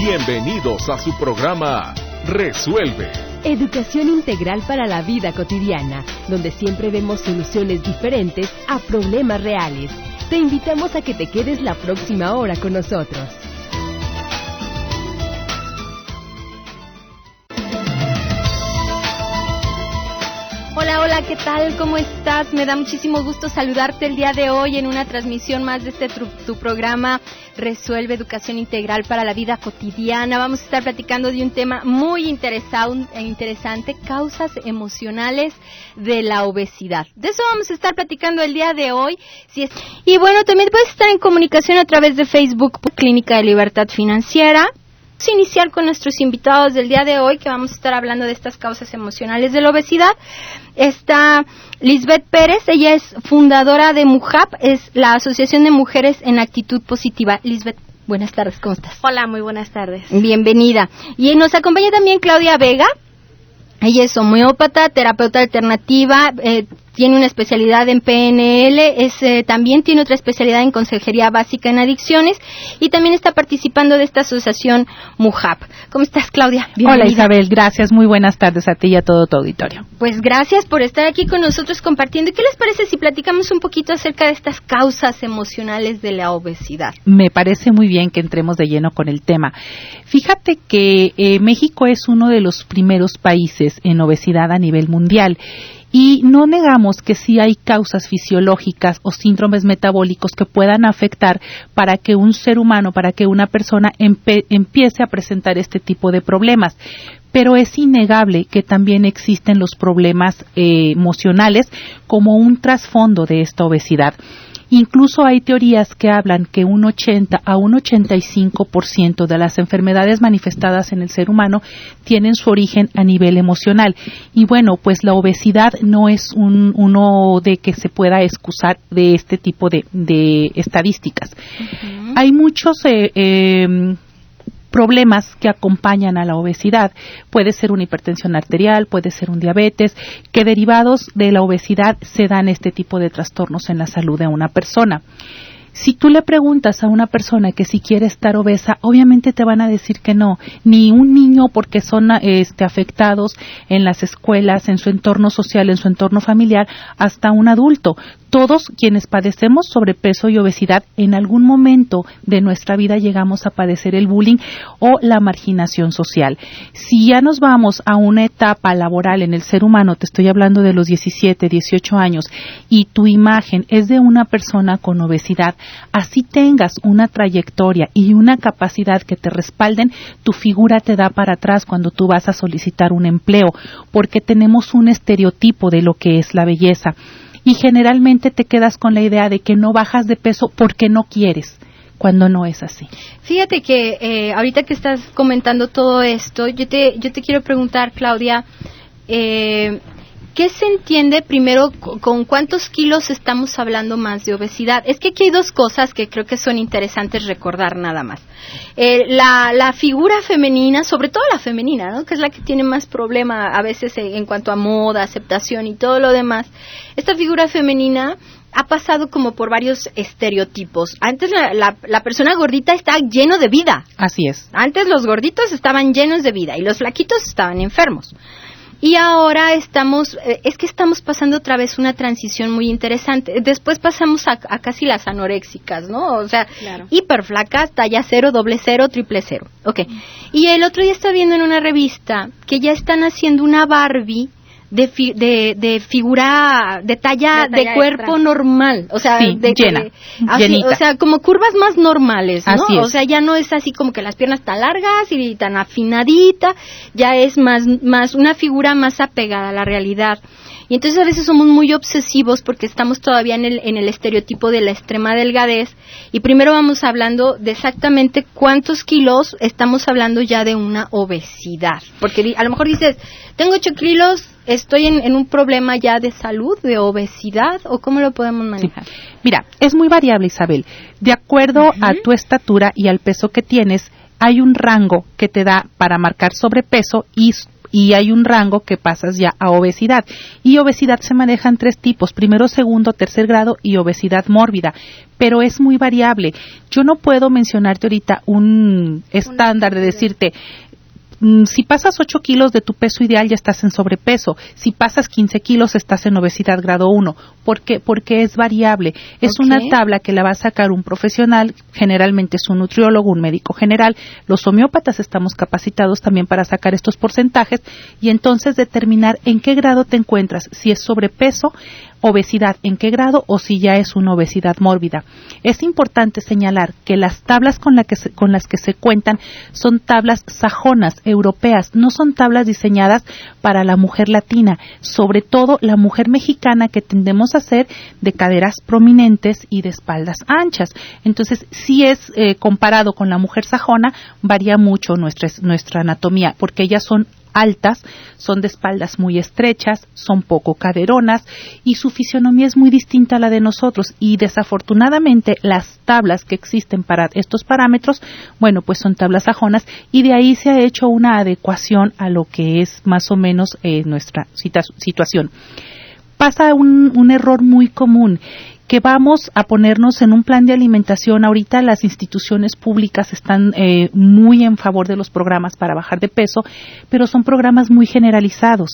Bienvenidos a su programa Resuelve. Educación integral para la vida cotidiana, donde siempre vemos soluciones diferentes a problemas reales. Te invitamos a que te quedes la próxima hora con nosotros. Hola, ¿qué tal? ¿Cómo estás? Me da muchísimo gusto saludarte el día de hoy en una transmisión más de este tu, programa Resuelve Educación Integral para la Vida Cotidiana. Vamos a estar platicando de un tema muy interesante, causas emocionales de la obesidad. De eso vamos a estar platicando el día de hoy. Y bueno, también puedes estar en comunicación a través de Facebook Clínica de Libertad Financiera Vamos a iniciar con nuestros invitados del día de hoy, que vamos a estar hablando de estas causas emocionales de la obesidad. Está Lisbeth Pérez, ella es fundadora de MUJAP, es la Asociación de Mujeres en Actitud Positiva. Lisbeth, buenas tardes, ¿cómo estás? Hola, muy buenas tardes. Bienvenida. Y nos acompaña también Claudia Vega. Ella es homeópata, terapeuta alternativa, eh, tiene una especialidad en PNL, es, eh, también tiene otra especialidad en consejería básica en adicciones y también está participando de esta asociación MUJAP. ¿Cómo estás, Claudia? Hola, Isabel. Gracias. Muy buenas tardes a ti y a todo tu auditorio. Pues gracias por estar aquí con nosotros compartiendo. ¿Qué les parece si platicamos un poquito acerca de estas causas emocionales de la obesidad? Me parece muy bien que entremos de lleno con el tema. Fíjate que eh, México es uno de los primeros países en obesidad a nivel mundial y no negamos que sí hay causas fisiológicas o síndromes metabólicos que puedan afectar para que un ser humano, para que una persona empiece a presentar este tipo de problemas. Pero es innegable que también existen los problemas eh, emocionales como un trasfondo de esta obesidad. Incluso hay teorías que hablan que un 80 a un 85% de las enfermedades manifestadas en el ser humano tienen su origen a nivel emocional. Y bueno, pues la obesidad no es un, uno de que se pueda excusar de este tipo de, estadísticas. Hay muchos eh, eh, problemas que acompañan a la obesidad. Puede ser una hipertensión arterial, puede ser un diabetes, que derivados de la obesidad se dan este tipo de trastornos en la salud de una persona. Si tú le preguntas a una persona que si quiere estar obesa, obviamente te van a decir que no, ni un niño porque son este, afectados en las escuelas, en su entorno social, en su entorno familiar, hasta un adulto todos quienes padecemos sobrepeso y obesidad en algún momento de nuestra vida llegamos a padecer el bullying o la marginación social. Si ya nos vamos a una etapa laboral en el ser humano, te estoy hablando de los 17, 18 años, y tu imagen es de una persona con obesidad, así tengas una trayectoria y una capacidad que te respalden, tu figura te da para atrás cuando tú vas a solicitar un empleo, porque tenemos un estereotipo de lo que es la belleza y generalmente te quedas con la idea de que no bajas de peso porque no quieres cuando no es así. Fíjate que eh, ahorita que estás comentando todo esto, yo te, yo te quiero preguntar, Claudia, eh, ¿qué se entiende primero con cuántos kilos estamos hablando más de obesidad? Es que aquí hay dos cosas que creo que son interesantes recordar nada más. Eh, la, la, figura femenina, sobre todo la femenina, ¿no? que es la que tiene más problema a veces en cuanto a moda, aceptación y todo lo demás, esta figura femenina ha pasado como por varios estereotipos. Antes la, la, persona gordita está lleno de vida. Así es. Antes los gorditos estaban llenos de vida y los flaquitos estaban enfermos. Y ahora estamos, eh, es que estamos pasando otra vez una transición muy interesante. Después pasamos a, casi las anoréxicas, ¿no? O sea, hiperflacas, talla cero, doble cero, triple cero. Ok. Y el otro día estaba viendo en una revista que ya están haciendo una Barbie de, de, figura, de talla de, cuerpo normal, o sea, de, llena, o sea, como curvas más normales, ¿no? O sea, ya no es así como que las piernas tan largas y tan afinadita, ya es más, más una figura más apegada a la realidad. Y entonces a veces somos muy obsesivos porque estamos todavía en el, en el estereotipo de la extrema delgadez y primero vamos hablando de exactamente cuántos kilos estamos hablando ya de una obesidad. Porque a lo mejor dices, tengo 8 kilos, estoy en, un problema ya de salud, de obesidad o cómo lo podemos manejar. Mira, es muy variable Isabel. De acuerdo a tu estatura y al peso que tienes, hay un rango que te da para marcar sobrepeso y y hay un rango que pasas ya a obesidad. Y obesidad se maneja en tres tipos, primero, segundo, tercer grado y obesidad mórbida. Pero es muy variable. Yo no puedo mencionarte ahorita un estándar de decirte, si pasas 8 kilos de tu peso ideal ya estás en sobrepeso. Si pasas 15 kilos estás en obesidad grado 1. ¿Por qué? Porque es variable. Es una tabla que la va a sacar un profesional, generalmente es un nutriólogo, un médico general. Los homeópatas estamos capacitados también para sacar estos porcentajes y entonces determinar en qué grado te encuentras. Si es sobrepeso, obesidad en qué grado o si ya es una obesidad mórbida. Es importante señalar que las tablas con, con las que se cuentan son tablas sajonas, europeas, no son tablas diseñadas para la mujer latina, sobre todo la mujer mexicana que tendemos a ser de caderas prominentes y de espaldas anchas. Entonces, si es eh, comparado con la mujer sajona, varía mucho nuestra, nuestra anatomía, porque ellas son altas, son de espaldas muy estrechas, son poco caderonas y su fisionomía es muy distinta a la de nosotros y desafortunadamente las tablas que existen para estos parámetros, bueno, pues son tablas sajonas y de ahí se ha hecho una adecuación a lo que es más o menos eh, nuestra situación. Pasa un, un error muy común que vamos a ponernos en un plan de alimentación. Ahorita las instituciones públicas están eh, muy en favor de los programas para bajar de peso, pero son programas muy generalizados.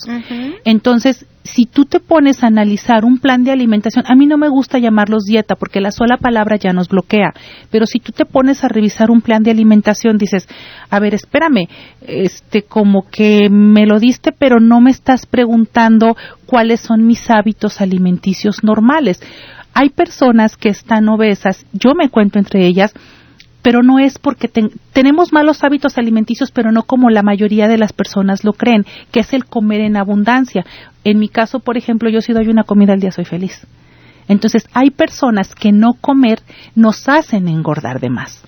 Entonces, si tú te pones a analizar un plan de alimentación, a mí no me gusta llamarlos dieta porque la sola palabra ya nos bloquea, pero si tú te pones a revisar un plan de alimentación, dices, a ver, espérame, este, como que me lo diste, pero no me estás preguntando cuáles son mis hábitos alimenticios normales hay personas que están obesas, yo me cuento entre ellas, pero no es porque tenemos malos hábitos alimenticios, pero no como la mayoría de las personas lo creen, que es el comer en abundancia. En mi caso, por ejemplo, yo si doy una comida al día soy feliz. Entonces, hay personas que no comer nos hacen engordar de más.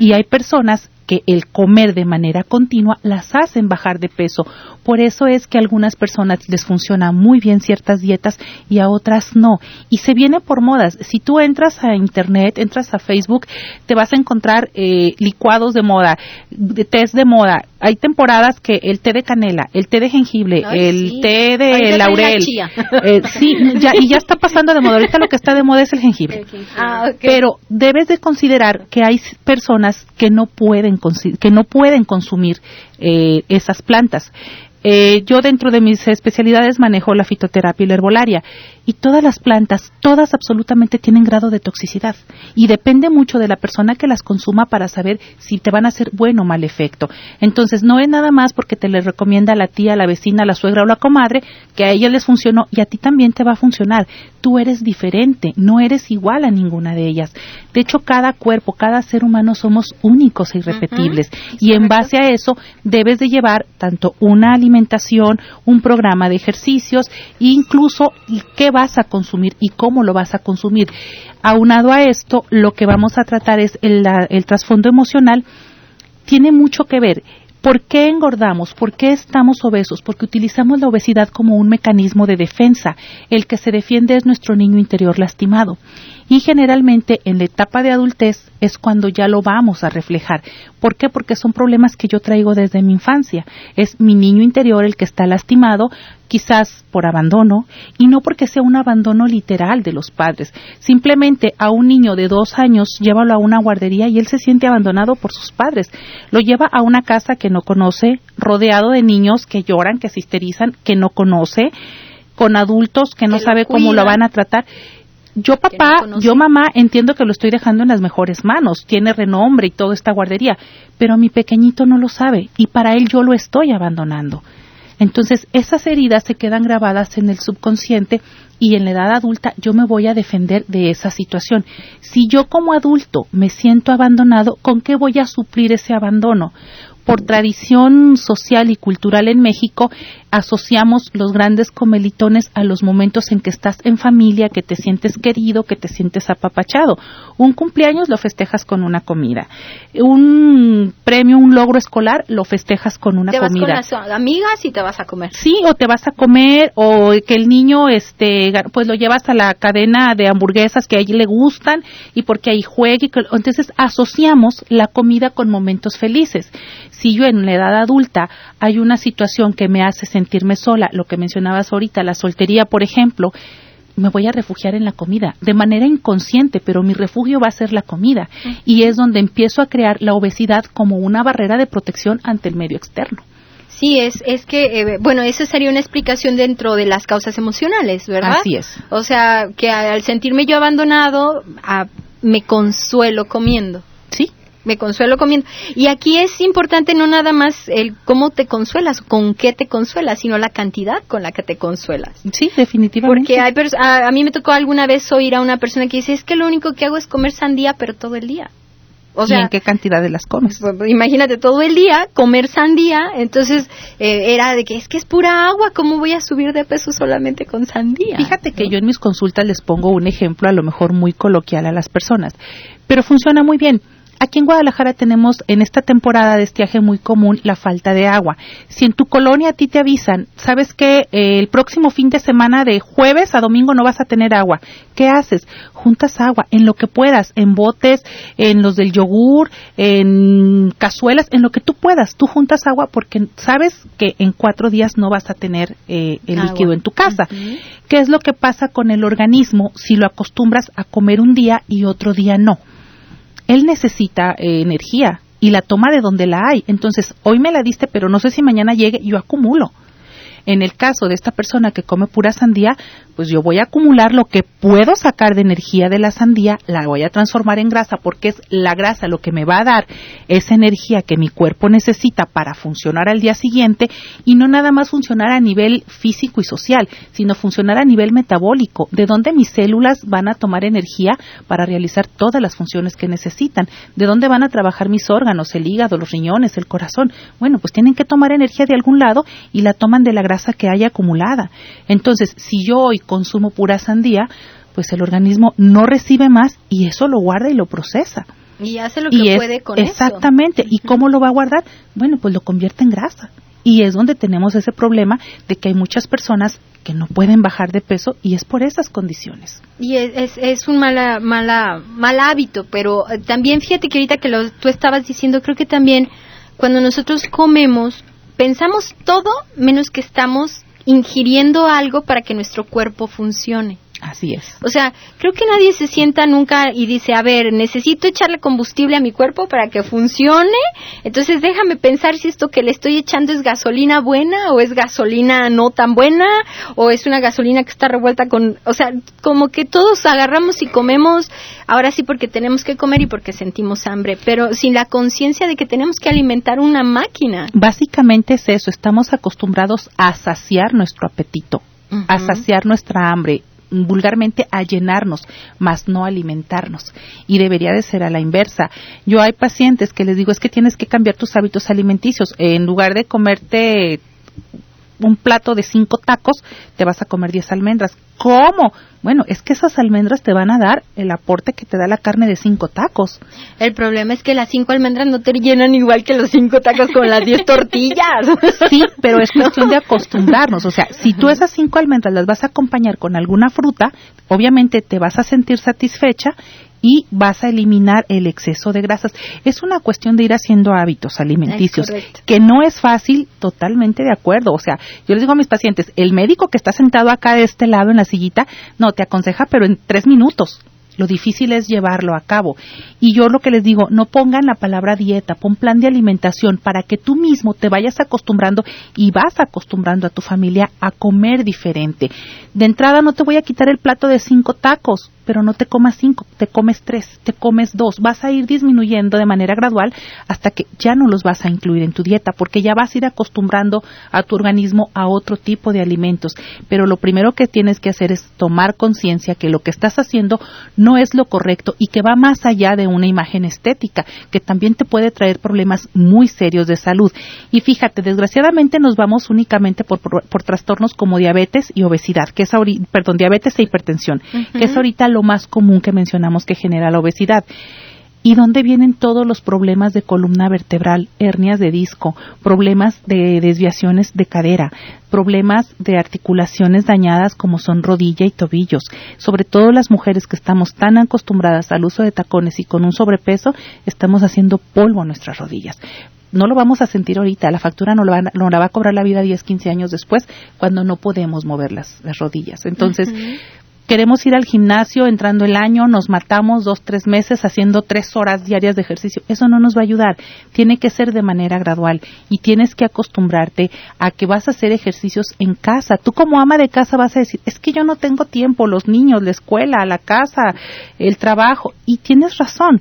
Y hay personas que el comer de manera continua las hacen bajar de peso. Por eso es que a algunas personas les funciona muy bien ciertas dietas y a otras no. Y se viene por modas. Si tú entras a Internet, entras a Facebook, te vas a encontrar eh, licuados de moda, de test de moda. Hay temporadas que el té de canela, el té de jengibre, el té de laurel. Eh, sí, ya, y ya está pasando de moda. Ahorita lo que está de moda es el jengibre. Ah, Pero debes de considerar que hay personas que no pueden que no pueden consumir eh, esas plantas. Eh, yo dentro de mis especialidades manejo la fitoterapia y la herbolaria y todas las plantas, todas absolutamente tienen grado de toxicidad y depende mucho de la persona que las consuma para saber si te van a hacer buen o mal efecto. Entonces no es nada más porque te le recomienda a la tía, la vecina, la suegra o la comadre que a ella les funcionó y a ti también te va a funcionar. Tú eres diferente, no eres igual a ninguna de ellas. De hecho, cada cuerpo, cada ser humano somos únicos e irrepetibles y en base a eso debes de llevar tanto una alimentación, un programa de ejercicios e incluso qué vas a consumir y cómo lo vas a consumir. Aunado a esto, lo que vamos a tratar es el, el trasfondo emocional. Tiene mucho que ver. ¿Por qué engordamos? ¿Por qué estamos obesos? Porque utilizamos la obesidad como un mecanismo de defensa. El que se defiende es nuestro niño interior lastimado y generalmente en la etapa de adultez es cuando ya lo vamos a reflejar. ¿Por qué? Porque son problemas que yo traigo desde mi infancia. Es mi niño interior el que está lastimado, quizás por abandono, y no porque sea un abandono literal de los padres. Simplemente a un niño de dos años llévalo a una guardería y él se siente abandonado por sus padres. Lo lleva a una casa que no conoce, rodeado de niños que lloran, que se histerizan, que no conoce, con adultos que no sabe cómo lo van a tratar yo papá, yo mamá, entiendo que lo estoy dejando en las mejores manos, tiene renombre y toda esta guardería, pero mi pequeñito no lo sabe y para él yo lo estoy abandonando. Entonces, esas heridas se quedan grabadas en el subconsciente y en la edad adulta yo me voy a defender de esa situación. Si yo como adulto me siento abandonado, ¿con qué voy a suplir ese abandono? por tradición social y cultural en México, asociamos los grandes comelitones a los momentos en que estás en familia, que te sientes querido, que te sientes apapachado. Un cumpleaños lo festejas con una comida. Un premio, un logro escolar lo festejas con una te vas comida. con las amigas y te vas a comer. Sí, o te vas a comer o que el niño este pues lo llevas a la cadena de hamburguesas que a ella le gustan y porque ahí juegue, entonces asociamos la comida con momentos felices. Si yo en la edad adulta hay una situación que me hace sentirme sola, lo que mencionabas ahorita, la soltería, por ejemplo, me voy a refugiar en la comida, de manera inconsciente, pero mi refugio va a ser la comida. Y es donde empiezo a crear la obesidad como una barrera de protección ante el medio externo. Sí, es, es que, eh, bueno, eso sería una explicación dentro de las causas emocionales, ¿verdad? Así es. O sea, que al sentirme yo abandonado, a, me consuelo comiendo. Me consuelo comiendo. Y aquí es importante no nada más el cómo te consuelas, con qué te consuelas, sino la cantidad con la que te consuelas. Sí, definitivamente. Porque hay a, a mí me tocó alguna vez oír a una persona que dice, es que lo único que hago es comer sandía, pero todo el día. O sea, ¿Y en qué cantidad de las comes? Pues, imagínate todo el día comer sandía, entonces eh, era de que es que es pura agua, ¿cómo voy a subir de peso solamente con sandía? Fíjate que yo en mis consultas les pongo un ejemplo a lo mejor muy coloquial a las personas, pero funciona muy bien. Aquí en Guadalajara tenemos en esta temporada de estiaje muy común la falta de agua. Si en tu colonia a ti te avisan, sabes que eh, el próximo fin de semana de jueves a domingo no vas a tener agua, ¿qué haces? Juntas agua en lo que puedas, en botes, en los del yogur, en cazuelas, en lo que tú puedas. Tú juntas agua porque sabes que en cuatro días no vas a tener eh, el agua. líquido en tu casa. Uh -huh. ¿Qué es lo que pasa con el organismo si lo acostumbras a comer un día y otro día no? Él necesita eh, energía y la toma de donde la hay. Entonces, hoy me la diste, pero no sé si mañana llegue, yo acumulo. En el caso de esta persona que come pura sandía, pues yo voy a acumular lo que puedo sacar de energía de la sandía, la voy a transformar en grasa porque es la grasa lo que me va a dar esa energía que mi cuerpo necesita para funcionar al día siguiente y no nada más funcionar a nivel físico y social, sino funcionar a nivel metabólico, de donde mis células van a tomar energía para realizar todas las funciones que necesitan, de dónde van a trabajar mis órganos, el hígado, los riñones, el corazón. Bueno, pues tienen que tomar energía de algún lado y la toman de la grasa que haya acumulada. Entonces, si yo hoy consumo pura sandía, pues el organismo no recibe más y eso lo guarda y lo procesa. Y hace lo que y puede es, con exactamente. eso. ¿Y cómo lo va a guardar? Bueno, pues lo convierte en grasa. Y es donde tenemos ese problema de que hay muchas personas que no pueden bajar de peso y es por esas condiciones. Y es, es, es un mala, mala, mal hábito, pero eh, también fíjate que ahorita que lo, tú estabas diciendo, creo que también cuando nosotros comemos, pensamos todo menos que estamos ingiriendo algo para que nuestro cuerpo funcione. Así es. O sea, creo que nadie se sienta nunca y dice, a ver, necesito echarle combustible a mi cuerpo para que funcione, entonces déjame pensar si esto que le estoy echando es gasolina buena o es gasolina no tan buena o es una gasolina que está revuelta con, o sea, como que todos agarramos y comemos, ahora sí porque tenemos que comer y porque sentimos hambre, pero sin la conciencia de que tenemos que alimentar una máquina. Básicamente es eso, estamos acostumbrados a saciar nuestro apetito, uh -huh. a saciar nuestra hambre vulgarmente a llenarnos, más no alimentarnos. Y debería de ser a la inversa. Yo hay pacientes que les digo es que tienes que cambiar tus hábitos alimenticios. En lugar de comerte un plato de cinco tacos, te vas a comer diez almendras. ¿Cómo? Bueno, es que esas almendras te van a dar el aporte que te da la carne de cinco tacos. El problema es que las cinco almendras no te llenan igual que los cinco tacos con las diez tortillas. Sí, pero es cuestión de acostumbrarnos. O sea, si tú esas cinco almendras las vas a acompañar con alguna fruta, obviamente te vas a sentir satisfecha y vas a eliminar el exceso de grasas. Es una cuestión de ir haciendo hábitos alimenticios, que no es fácil, totalmente de acuerdo. O sea, yo les digo a mis pacientes, el médico que está sentado acá de este lado en la sillita, no, te aconseja, pero en tres minutos. Lo difícil es llevarlo a cabo. Y yo lo que les digo, no pongan la palabra dieta, pon plan de alimentación para que tú mismo te vayas acostumbrando y vas acostumbrando a tu familia a comer diferente. De entrada no te voy a quitar el plato de cinco tacos, pero no te comas cinco, te comes tres, te comes dos. Vas a ir disminuyendo de manera gradual hasta que ya no los vas a incluir en tu dieta, porque ya vas a ir acostumbrando a tu organismo a otro tipo de alimentos. Pero lo primero que tienes que hacer es tomar conciencia que lo que estás haciendo no es lo correcto y que va más allá de una imagen estética, que también te puede traer problemas muy serios de salud. Y fíjate, desgraciadamente nos vamos únicamente por, por, trastornos como diabetes y obesidad, que es perdón, diabetes e hipertensión, que es ahorita lo más común que mencionamos que genera la obesidad y dónde vienen todos los problemas de columna vertebral, hernias de disco, problemas de desviaciones de cadera, problemas de articulaciones dañadas como son rodilla y tobillos. Sobre todo las mujeres que estamos tan acostumbradas al uso de tacones y con un sobrepeso, estamos haciendo polvo a nuestras rodillas no lo vamos a sentir ahorita, la factura no, la va a cobrar la vida 10, 15 años después cuando no podemos mover las, rodillas. Entonces, queremos ir al gimnasio entrando el año, nos matamos dos, tres meses haciendo tres horas diarias de ejercicio. Eso no nos va a ayudar. Tiene que ser de manera gradual y tienes que acostumbrarte a que vas a hacer ejercicios en casa. Tú como ama de casa vas a decir, es que yo no tengo tiempo, los niños, la escuela, la casa, el trabajo. Y tienes razón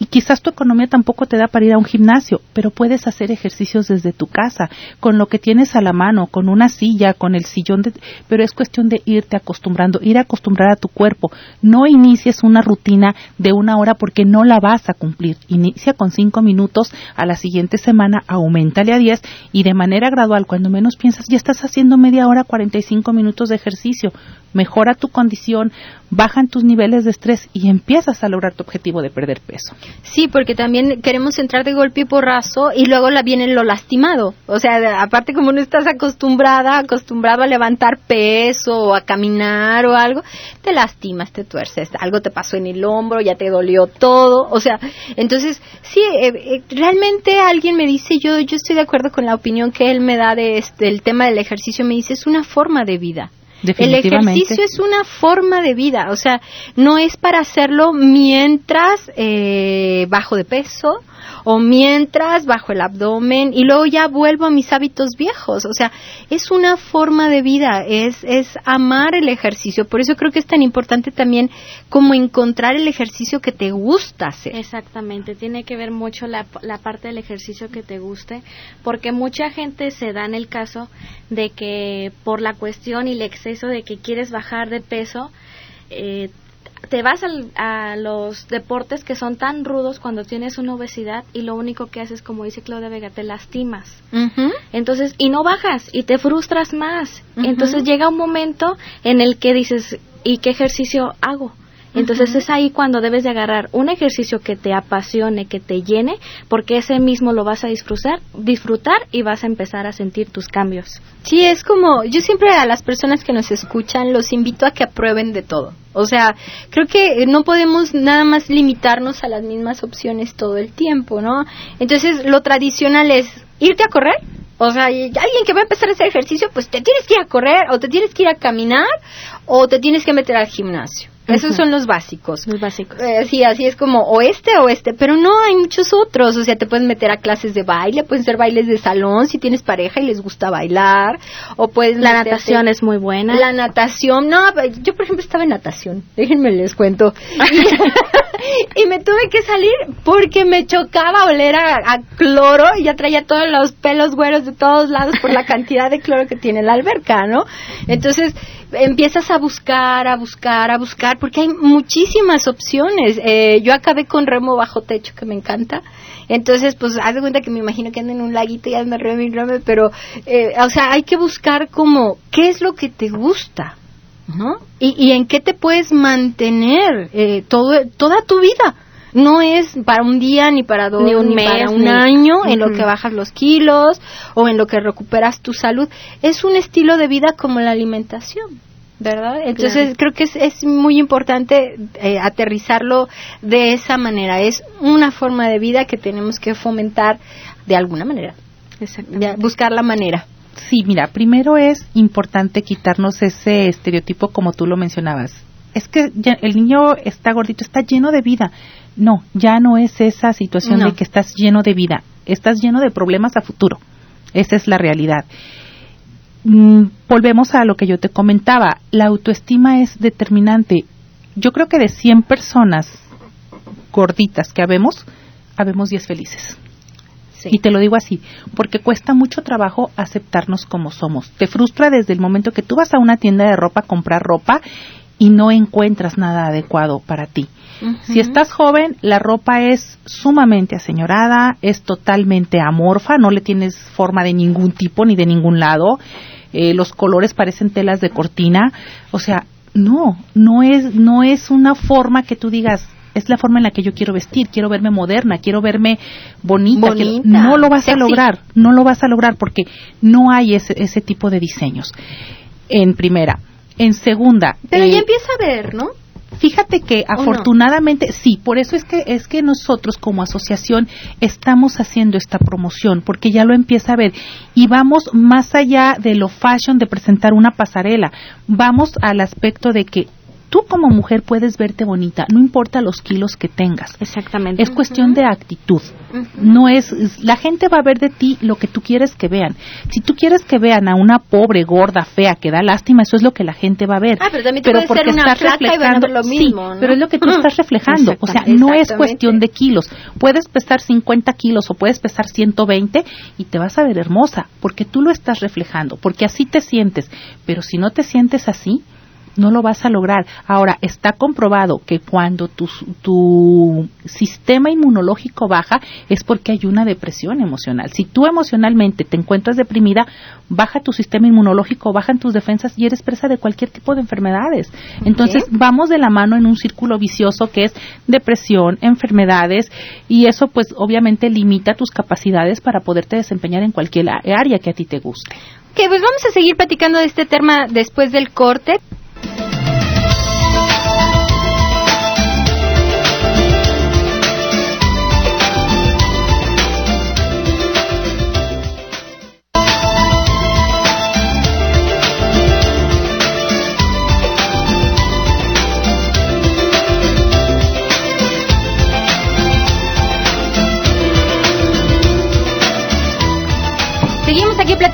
y quizás tu economía tampoco te da para ir a un gimnasio, pero puedes hacer ejercicios desde tu casa, con lo que tienes a la mano, con una silla, con el sillón, de, pero es cuestión de irte acostumbrando, ir a acostumbrar a tu cuerpo. No inicies una rutina de una hora porque no la vas a cumplir. Inicia con cinco minutos, a la siguiente semana aumentale a diez y de manera gradual, cuando menos piensas, ya estás haciendo media hora, cuarenta y cinco minutos de ejercicio. Mejora tu condición, bajan tus niveles de estrés y empiezas a lograr tu objetivo de perder peso. Sí, porque también queremos entrar de golpe y porrazo y luego la viene lo lastimado. O sea, aparte como no estás acostumbrada, acostumbrado a levantar peso o a caminar o algo, te lastimas, te tuerces, algo te pasó en el hombro, ya te dolió todo. O sea, entonces, sí, eh, eh, realmente alguien me dice, yo, yo estoy de acuerdo con la opinión que él me da de este, el tema del ejercicio, me dice, es una forma de vida. El ejercicio es una forma de vida, o sea, no es para hacerlo mientras eh, bajo de peso o mientras bajo el abdomen y luego ya vuelvo a mis hábitos viejos. O sea, es una forma de vida, es, es amar el ejercicio. Por eso creo que es tan importante también como encontrar el ejercicio que te gusta hacer. Exactamente, tiene que ver mucho la, la parte del ejercicio que te guste, porque mucha gente se da en el caso de que por la cuestión y el exceso de que quieres bajar de peso, eh, te vas a los deportes que son tan rudos cuando tienes una obesidad y lo único que haces, como dice Claudia Vega, te lastimas. Entonces, y no bajas y te frustras más. Entonces llega un momento en el que dices, ¿y qué ejercicio hago? Entonces es ahí cuando debes de agarrar un ejercicio que te apasione, que te llene, porque ese mismo lo vas a disfrutar, disfrutar y vas a empezar a sentir tus cambios. Sí, es como, yo siempre a las personas que nos escuchan los invito a que aprueben de todo. O sea, creo que no podemos nada más limitarnos a las mismas opciones todo el tiempo, ¿no? Entonces, lo tradicional es irte a correr. O sea, alguien que va a empezar a hacer ejercicio, pues te tienes que ir a correr o te tienes que ir a caminar o te tienes que meter al gimnasio. Esos son los básicos. Los básicos. Eh, sí, así es como o este o este, pero no hay muchos otros. O sea, te puedes meter a clases de baile, pueden ser bailes de salón si tienes pareja y les gusta bailar, o puedes. La natación es muy buena. La natación, no, yo por ejemplo estaba en natación, déjenme les cuento. y, me tuve que salir porque me chocaba oler a, a cloro y ya traía todos los pelos güeros de todos lados por la cantidad de cloro que tiene la alberca, ¿no? Entonces empiezas a buscar, a buscar, a buscar, porque hay muchísimas opciones. Eh, yo acabé con remo bajo techo, que me encanta. Entonces, pues, haz de cuenta que me imagino que ando en un laguito y ando remo y remo, pero, eh, o sea, hay que buscar como, ¿qué es lo que te gusta? ¿No? Y, y en qué te puedes mantener eh, todo, toda tu vida no es para un día ni para dos ni, un mes, para un año en lo que bajas los kilos o en lo que recuperas tu salud es un estilo de vida como la alimentación ¿verdad? Entonces creo que es, es muy importante eh, aterrizarlo de esa manera. Es una forma de vida que tenemos que fomentar de alguna manera. buscar la manera. Sí, mira, primero es importante quitarnos ese estereotipo como tú lo mencionabas. Es que el niño está gordito, está lleno de vida. No, ya no es esa situación de que estás lleno de vida, estás lleno de problemas a futuro. Esa es la realidad. Mm, volvemos a lo que yo te comentaba, la autoestima es determinante. Yo creo que de 100 personas gorditas que habemos, habemos 10 felices. Y te lo digo así, porque cuesta mucho trabajo aceptarnos como somos. Te frustra desde el momento que tú vas a una tienda de ropa a comprar ropa y no encuentras nada adecuado para ti. Si estás joven, la ropa es sumamente aseñorada, es totalmente amorfa, no le tienes forma de ningún tipo ni de ningún lado. Eh, los colores parecen telas de cortina, o sea, no, no es, no es una forma que tú digas, es la forma en la que yo quiero vestir, quiero verme moderna, quiero verme bonita. no lo vas a lograr, no lo vas a lograr porque no hay ese, ese tipo de diseños. En primera. En segunda. Pero ya eh, empieza a ver, ¿no? Fíjate que afortunadamente sí, por eso es que es que nosotros como asociación estamos haciendo esta promoción porque ya lo empieza a ver y vamos más allá de lo fashion de presentar una pasarela, vamos al aspecto de que tú como mujer puedes verte bonita, no importa los kilos que tengas. Exactamente. Es cuestión de actitud. No es, la gente va a ver de ti lo que tú quieres que vean. Si tú quieres que vean a una pobre, gorda, fea, que da lástima, eso es lo que la gente va a ver. Ah, pero también te porque ser una estás reflejando lo mismo, sí, pero es lo que tú estás reflejando. O sea, no es cuestión de kilos. Puedes pesar 50 kilos o puedes pesar 120 y te vas a ver hermosa, porque tú lo estás reflejando, porque así te sientes. Pero si no te sientes así, no lo vas a lograr. Ahora, está comprobado que cuando tu, tu sistema inmunológico baja es porque hay una depresión emocional. Si tú emocionalmente te encuentras deprimida, baja tu sistema inmunológico, bajan tus defensas y eres presa de cualquier tipo de enfermedades. Entonces, vamos de la mano en un círculo vicioso que es depresión, enfermedades y eso pues obviamente limita tus capacidades para poderte desempeñar en cualquier área que a ti te guste. Ok, pues vamos a seguir platicando de este tema después del corte.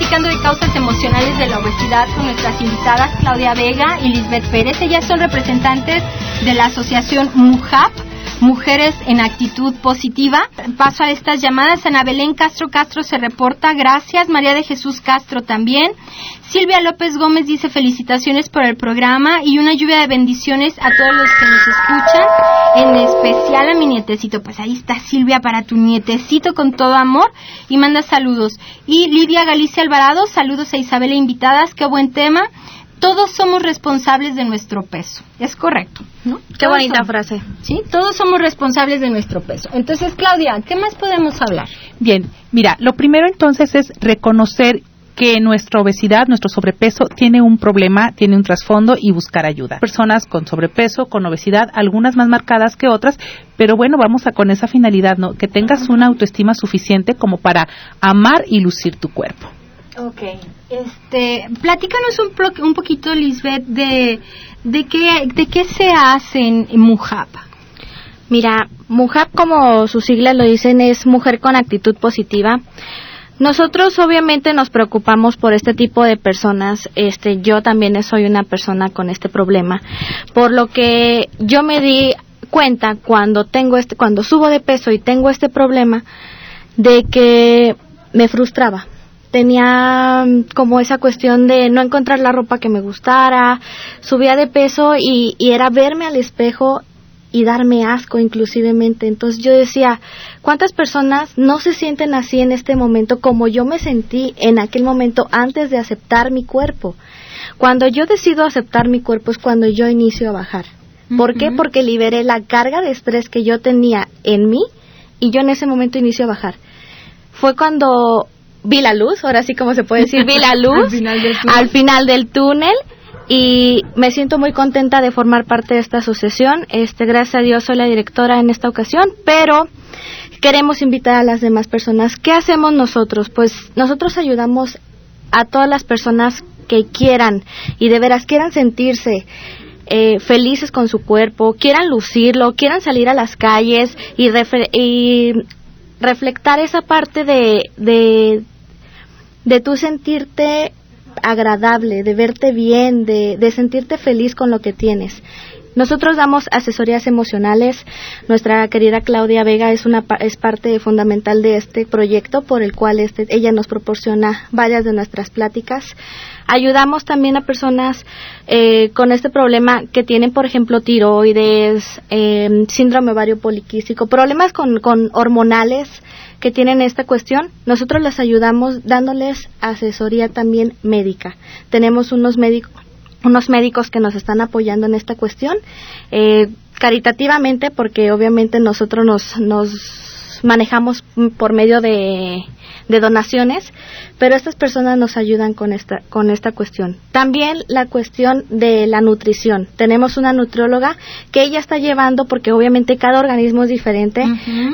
Platicando de causas emocionales de la obesidad con nuestras invitadas Claudia Vega y Lisbeth Pérez. Ellas son representantes de la asociación MUJAP, Mujeres en Actitud Positiva. Paso a estas llamadas. Ana Belén Castro Castro se reporta. Gracias. María de Jesús Castro también. Silvia López Gómez dice felicitaciones por el programa y una lluvia de bendiciones a todos los que nos escuchan, en especial a mi nietecito. Pues ahí está Silvia para tu nietecito con todo amor y manda saludos. Y Lidia Galicia Alvarado, saludos a Isabela invitadas, qué buen tema. Todos somos responsables de nuestro peso. Es correcto, ¿no? Qué bonita frase. Sí, todos somos responsables de nuestro peso. Entonces, Claudia, ¿qué más podemos hablar? Bien, mira, lo primero entonces es reconocer que nuestra obesidad, nuestro sobrepeso tiene un problema, tiene un trasfondo y buscar ayuda. Personas con sobrepeso, con obesidad, algunas más marcadas que otras, pero bueno, vamos a con esa finalidad, ¿no? Que tengas una autoestima suficiente como para amar y lucir tu cuerpo. Ok, este, platícanos un, un poquito, Lisbeth, de, de, qué, de qué se hace en MUJAP. Mira, MUJAP, como sus siglas lo dicen, es Mujer con Actitud Positiva. Nosotros obviamente nos preocupamos por este tipo de personas. Este, yo también soy una persona con este problema, por lo que yo me di cuenta cuando tengo este, cuando subo de peso y tengo este problema, de que me frustraba. Tenía mm, como esa cuestión de no encontrar la ropa que me gustara, subía de peso y, y era verme al espejo y darme asco inclusivemente. Entonces yo decía, ¿cuántas personas no se sienten así en este momento como yo me sentí en aquel momento antes de aceptar mi cuerpo? Cuando yo decido aceptar mi cuerpo es cuando yo inicio a bajar. ¿Por qué? Porque liberé la carga de estrés que yo tenía en mí y yo en ese momento inicio a bajar. Fue cuando vi la luz, ahora sí como se puede decir, vi la luz al final del túnel y me siento muy contenta de formar parte de esta asociación. Este, gracias a Dios soy la directora en esta ocasión, pero queremos invitar a las demás personas. ¿Qué hacemos nosotros? Pues nosotros ayudamos a todas las personas que quieran y de veras quieran sentirse eh, felices con su cuerpo, quieran lucirlo, quieran salir a las calles y, y reflectar esa parte de, de, de tú sentirte agradable, de verte bien, de, de sentirte feliz con lo que tienes. Nosotros damos asesorías emocionales. Nuestra querida Claudia Vega es una es parte fundamental de este proyecto por el cual este, ella nos proporciona varias de nuestras pláticas. Ayudamos también a personas eh, con este problema que tienen, por ejemplo, tiroides, eh, síndrome ovario poliquístico, problemas con, con hormonales que tienen esta cuestión, nosotros las ayudamos dándoles asesoría también médica. Tenemos unos médicos unos médicos que nos están apoyando en esta cuestión, eh, caritativamente, porque obviamente nosotros nos, nos manejamos por medio de, de donaciones, pero estas personas nos ayudan con esta, con esta cuestión. También la cuestión de la nutrición. Tenemos una nutrióloga que ella está llevando, porque obviamente cada organismo es diferente,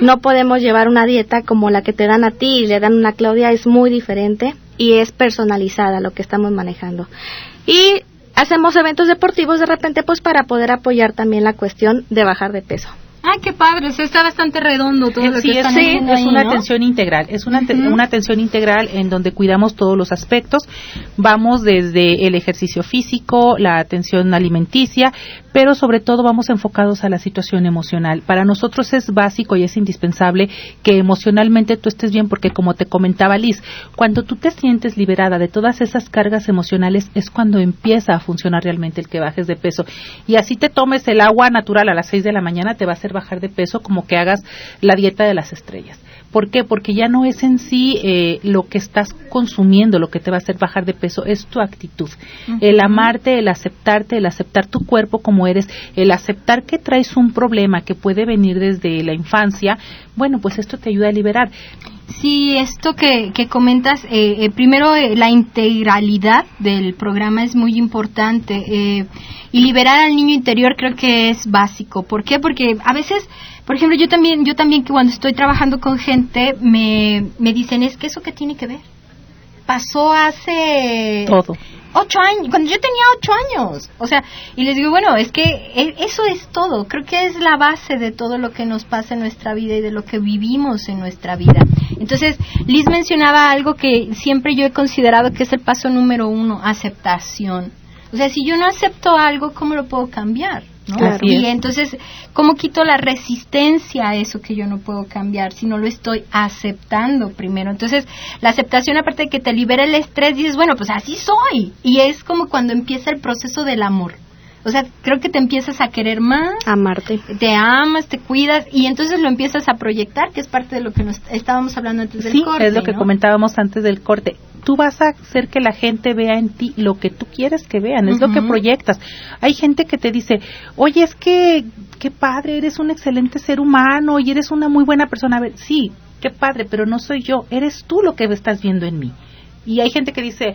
no podemos llevar una dieta como la que te dan a ti y le dan una Claudia, es muy diferente y es personalizada lo que estamos manejando. Y hacemos eventos deportivos de repente pues para poder apoyar también la cuestión de bajar de peso. Ay, qué padre, está bastante redondo todo lo que están sí, es una atención integral, es una, una atención integral en donde cuidamos todos los aspectos, vamos desde el ejercicio físico, la atención alimenticia, pero sobre todo vamos enfocados a la situación emocional. Para nosotros es básico y es indispensable que emocionalmente tú estés bien porque como te comentaba Liz, cuando tú te sientes liberada de todas esas cargas emocionales es cuando empieza a funcionar realmente el que bajes de peso. Y así te tomes el agua natural a las 6 de la mañana te va a hacer bajar de peso como que hagas la dieta de las estrellas. ¿Por qué? Porque ya no es en sí eh, lo que estás consumiendo lo que te va a hacer bajar de peso, es tu actitud. El amarte, el aceptarte, el aceptar tu cuerpo como eres, el aceptar que traes un problema que puede venir desde la infancia, bueno, pues esto te ayuda a liberar. Sí, esto que, que comentas, eh, eh, primero la integralidad del programa es muy importante y liberar al niño interior creo que es básico. ¿Por qué? Porque a veces por ejemplo, yo también, yo también que cuando estoy trabajando con gente me, me dicen, es que eso qué tiene que ver. Pasó hace... Todo. Ocho años, cuando yo tenía ocho años. O sea, y les digo, bueno, es que e, eso es todo. Creo que es la base de todo lo que nos pasa en nuestra vida y de lo que vivimos en nuestra vida. Entonces, Liz mencionaba algo que siempre yo he considerado que es el paso número uno, aceptación. O sea, si yo no acepto algo, ¿cómo lo puedo cambiar? Y entonces, ¿cómo quito la resistencia a eso que yo no puedo cambiar si no lo estoy aceptando primero? Entonces, la aceptación, aparte de que te libera el estrés, dices, bueno, pues así soy. Y es como cuando empieza el proceso del amor. O sea, creo que te empiezas a querer más. Amarte. Te amas, te cuidas y entonces lo empiezas a proyectar, que es parte de lo que nos estábamos hablando antes del corte. Sí, es lo que comentábamos antes del corte. Tú vas a hacer que la gente vea en ti lo que tú quieres que vean, es lo que proyectas. Hay gente que te dice, oye, es que, qué padre, eres un excelente ser humano y eres una muy buena persona. A ver, sí, qué padre, pero no soy yo, eres tú lo que estás viendo en mí. Y hay gente que dice,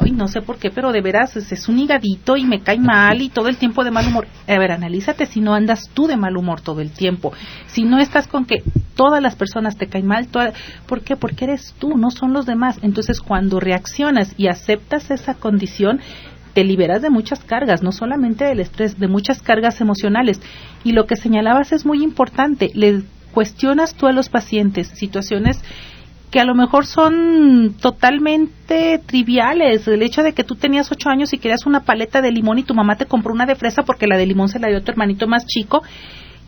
ay, no sé por qué, pero de veras es, un higadito y me cae mal y todo el tiempo de mal humor. A ver, analízate si no andas tú de mal humor todo el tiempo. Si no estás con que todas las personas te caen mal, ¿por qué? Porque eres tú, no son los demás. Entonces, cuando reaccionas y aceptas esa condición, te liberas de muchas cargas, no solamente del estrés, de muchas cargas emocionales. Y lo que señalabas es muy importante. Le cuestionas tú a los pacientes situaciones que a lo mejor son totalmente triviales. El hecho de que tú tenías ocho años y querías una paleta de limón y tu mamá te compró una de fresa porque la de limón se la dio a tu hermanito más chico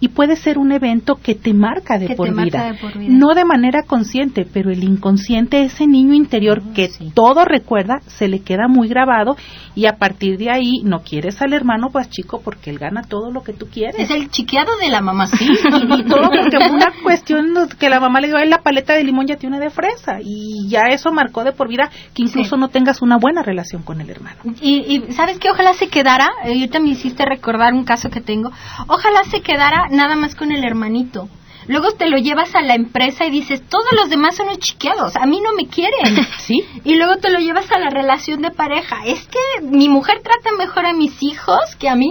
y puede ser un evento que te marca de, por, vida. No de manera consciente, pero el inconsciente, ese niño interior que todo recuerda, se le queda muy grabado y a partir de ahí no quieres al hermano pues chico porque él gana todo lo que tú quieres. Es el chiqueado de la mamá, sí, y, todo porque una cuestión que la mamá le dio, la paleta de limón ya tiene de fresa y ya eso marcó de por vida que incluso no tengas una buena relación con el hermano. Y, y sabes que ojalá se quedara, eh, ahorita me hiciste recordar un caso que tengo, ojalá se quedara nada más con el hermanito. Luego te lo llevas a la empresa y dices, todos los demás son chiqueados, a mí no me quieren. ¿Sí? Y luego te lo llevas a la relación de pareja. Es que mi mujer trata mejor a mis hijos que a mí.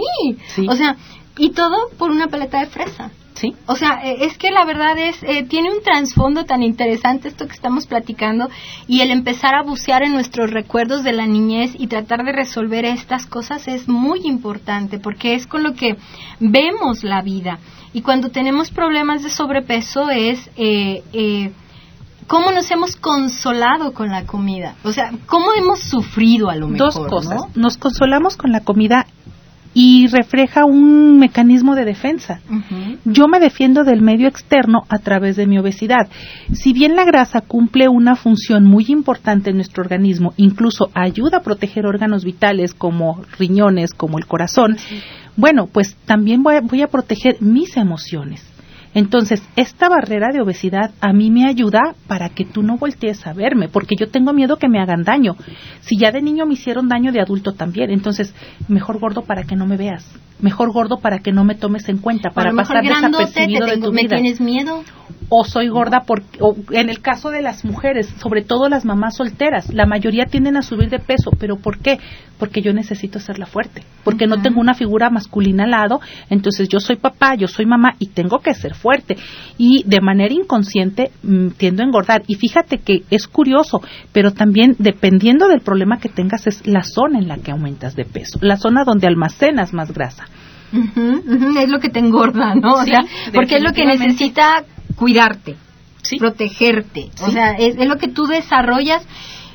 O sea, y todo por una paleta de fresa. ¿Sí? O sea, e, es que la verdad es, eh, tiene un trasfondo tan interesante esto que estamos platicando y el empezar a bucear en nuestros recuerdos de la niñez y tratar de resolver estas cosas es muy importante porque es con lo que vemos la vida. Y cuando tenemos problemas de sobrepeso es eh, eh, cómo nos hemos consolado con la comida. O sea, cómo hemos sufrido a lo mejor. Dos cosas. Nos consolamos con la comida y refleja un mecanismo de defensa. Yo me defiendo del medio externo a través de mi obesidad. Si bien la grasa cumple una función muy importante en nuestro organismo, incluso ayuda a proteger órganos vitales como riñones, como el corazón, bueno, pues también voy a proteger mis emociones. Entonces, esta barrera de obesidad a mí me ayuda para que tú no voltees a verme, porque yo tengo miedo que me hagan daño. Si ya de niño me hicieron daño, de adulto también. Entonces, mejor gordo para que no me veas. Mejor gordo para que no me tomes en cuenta, para pasar desapercibido de tu ¿Me tienes miedo? O soy gorda porque, en el caso de las mujeres, sobre todo las mamás solteras, la mayoría tienden a subir de peso, pero ¿por qué? Porque yo necesito ser la fuerte, porque no tengo una figura masculina al lado, entonces yo soy papá, yo soy mamá y tengo que ser fuerte y de manera inconsciente mm, tiendo a engordar. Y fíjate que es curioso, pero también dependiendo del problema que tengas es la zona en la que aumentas de peso, la zona donde almacenas más grasa. es lo que te engorda, ¿no? O sea, porque es lo que necesita cuidarte, protegerte. O sea, es, lo que tú desarrollas.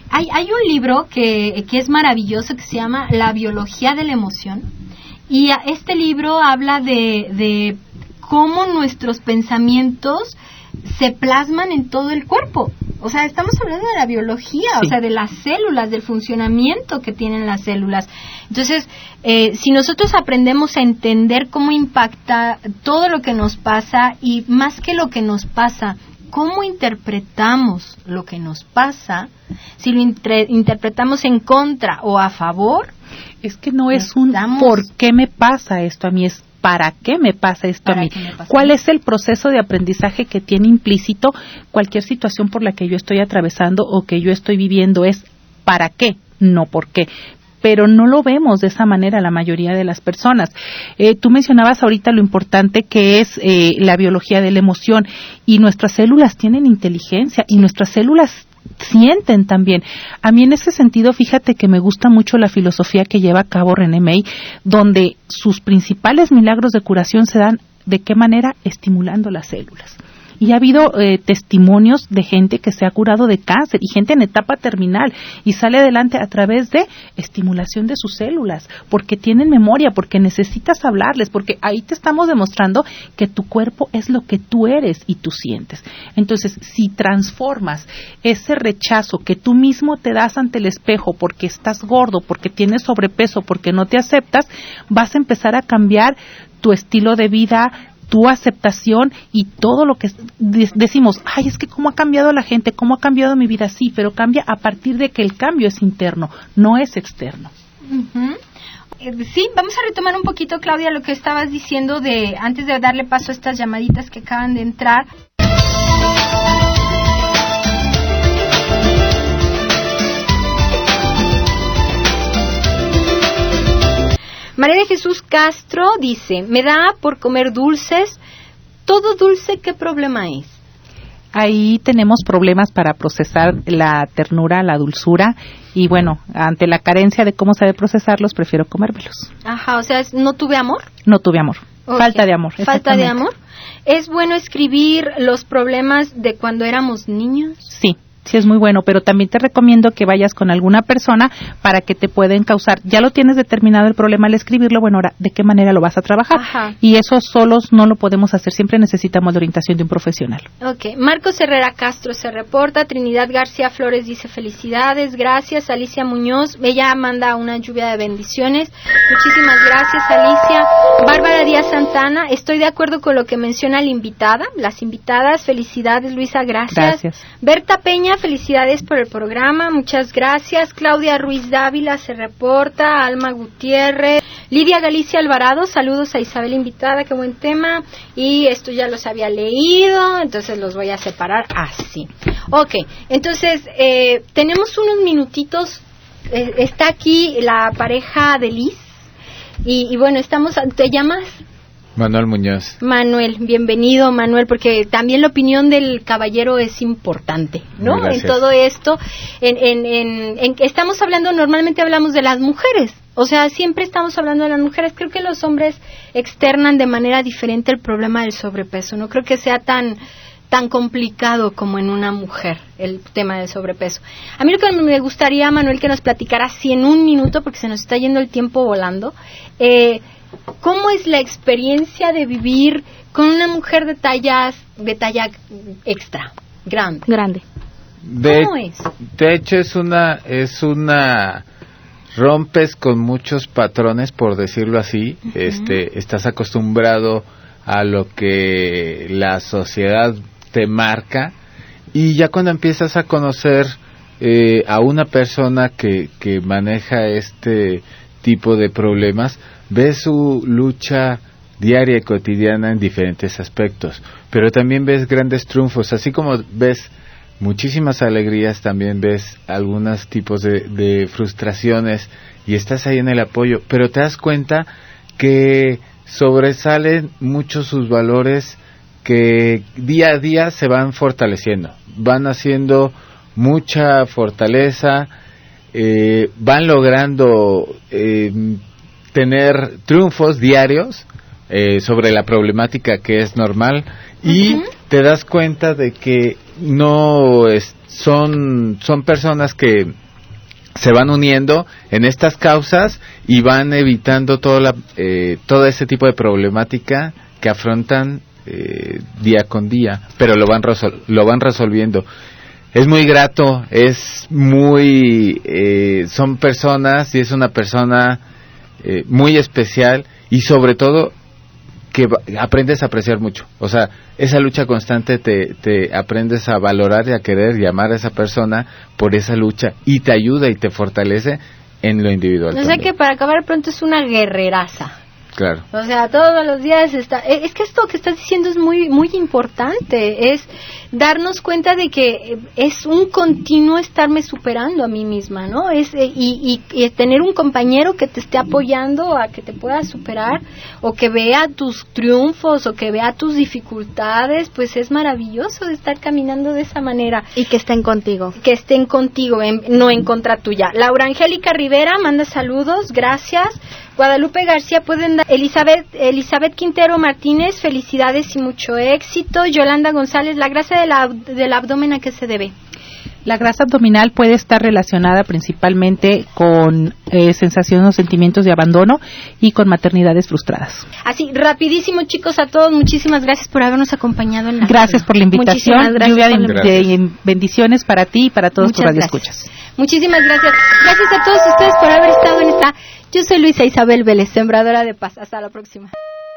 Hay, hay un libro que, que es maravilloso que se llama La biología de la emoción. Y este libro habla de, de cómo nuestros pensamientos se plasman en todo el cuerpo. O sea, estamos hablando de la biología, o sea, de las células, del funcionamiento que tienen las células. Entonces, eh, si nosotros aprendemos a entender cómo impacta todo lo que nos pasa y más que lo que nos pasa, cómo interpretamos lo que nos pasa, si lo interpretamos en contra o a favor, es que no es un por qué me pasa esto a mí, es ¿para qué me pasa esto a mí? ¿Cuál es el proceso de aprendizaje que tiene implícito cualquier situación por la que yo estoy atravesando o que yo estoy viviendo? Es ¿para qué? No por qué pero no lo vemos de esa manera la mayoría de las personas. Eh, tú mencionabas ahorita lo importante que es eh, la biología de la emoción y nuestras células tienen inteligencia y nuestras células sienten también. A mí en ese sentido, fíjate que me gusta mucho la filosofía que lleva a cabo René May, donde sus principales milagros de curación se dan de qué manera estimulando las células y ha habido eh, testimonios de gente que se ha curado de cáncer y gente en etapa terminal y sale adelante a través de estimulación de sus células, porque tienen memoria, porque necesitas hablarles, porque ahí te estamos demostrando que tu cuerpo es lo que tú eres y tú sientes. Entonces, si transformas ese rechazo que tú mismo te das ante el espejo porque estás gordo, porque tienes sobrepeso, porque no te aceptas, vas a empezar a cambiar tu estilo de vida, tu aceptación y todo lo que decimos, ay, es que cómo ha cambiado la gente, cómo ha cambiado mi vida, sí, pero cambia a partir de que el cambio es interno, no es externo. Eh, sí, vamos a retomar un poquito, Claudia, lo que estabas diciendo de antes de darle paso a estas llamaditas que acaban de entrar. María de Jesús Castro dice, me da por comer dulces, todo dulce, ¿qué problema es? Ahí tenemos problemas para procesar la ternura, la dulzura y bueno, ante la carencia de cómo saber procesarlos, prefiero comérmelos. Ajá, o sea, ¿no tuve amor? No tuve amor. Falta de amor. Falta de amor. ¿Es bueno escribir los problemas de cuando éramos niños? Sí, sí es muy bueno, pero también te recomiendo que vayas con alguna persona para que te pueden causar. Ya lo tienes determinado el problema al escribirlo, bueno, ahora, ¿de qué manera lo vas a trabajar? Y eso solos no lo podemos hacer, siempre necesitamos la orientación de un profesional. Ok, Marcos Herrera Castro se reporta, Trinidad García Flores dice felicidades, gracias, Alicia Muñoz, ella manda una lluvia de bendiciones, muchísimas gracias Alicia. Bárbara Díaz Santana, estoy de acuerdo con lo que menciona la invitada, las invitadas, felicidades Luisa, gracias. Gracias. Berta Peña, felicidades por el programa, muchas gracias. Claudia Ruiz Dávila se reporta, Alma Gutiérrez, Lidia Galicia Alvarado, saludos a Isabel invitada, qué buen tema. Y esto ya los había leído, entonces los voy a separar así. Ok, entonces eh, tenemos unos minutitos, eh, está aquí la pareja de Liz. Y, y bueno, estamos, ¿te llamas? Manuel Muñoz. Manuel, bienvenido Manuel, porque también la opinión del caballero es importante, ¿no? En todo esto, en, en, en, estamos hablando, normalmente hablamos de las mujeres, o sea, siempre estamos hablando de las mujeres. Creo que los hombres externan de manera diferente el problema del sobrepeso. No creo que sea tan tan complicado como en una mujer el tema del sobrepeso. A mí lo que me gustaría, Manuel, que nos platicara así en un minuto, porque se nos está yendo el tiempo volando, eh, ¿Cómo es la experiencia de vivir con una mujer de tallas de talla extra, grande? Grande. De, ¿Cómo es? de hecho es una es una rompes con muchos patrones por decirlo así, este estás acostumbrado a lo que la sociedad te marca y ya cuando empiezas a conocer eh, a una persona que, que maneja este tipo de problemas, ves su lucha diaria y cotidiana en diferentes aspectos, pero también ves grandes triunfos, así como ves muchísimas alegrías, también ves algunos tipos de, de frustraciones y estás ahí en el apoyo, pero te das cuenta que sobresalen mucho sus valores que día a día se van fortaleciendo, van haciendo mucha fortaleza, eh, van logrando eh, tener triunfos diarios eh, sobre la problemática que es normal y te das cuenta de que no es- son son personas que se van uniendo en estas causas y van evitando toda la, eh, todo ese tipo de problemática que afrontan eh, día con día, pero lo van lo van resolviendo. Es muy grato, es muy, eh, son personas y es una persona eh, muy especial y sobre todo que aprendes a apreciar mucho. O sea, esa lucha constante te, te aprendes a valorar y a querer y amar a esa persona por esa lucha y te ayuda y te fortalece en lo individual. O sea también. que para acabar pronto es una guerreraza. Claro. O sea, todos los días está. eh, Es que esto que estás diciendo es muy, muy importante. Es darnos cuenta de que es un continuo estarme superando a mí misma, ¿no? Es eh, y, y, y tener un compañero que te esté apoyando a que te puedas superar o que vea tus triunfos o que vea tus dificultades, pues es maravilloso estar caminando de esa manera Y que estén contigo. que estén contigo, en- no en contra tuya. Laura Angélica Rivera manda saludos, gracias. Guadalupe García pueden dar. Elizabeth, Elizabeth Quintero Martínez, felicidades y mucho éxito. Yolanda González, la grasa del, ab- del abdomen a qué se debe. La grasa abdominal puede estar relacionada principalmente con eh, sensaciones o sentimientos de abandono y con maternidades frustradas. Así, rapidísimo chicos a todos, muchísimas gracias por habernos acompañado en la Gracias por la invitación. Lluvia de, bendiciones para ti y para todos tus Muchas radioescuchas. gracias. Muchísimas gracias. Gracias a todos ustedes por haber estado en esta. Yo soy Luisa Isabel Vélez, sembradora de paz. Hasta la próxima.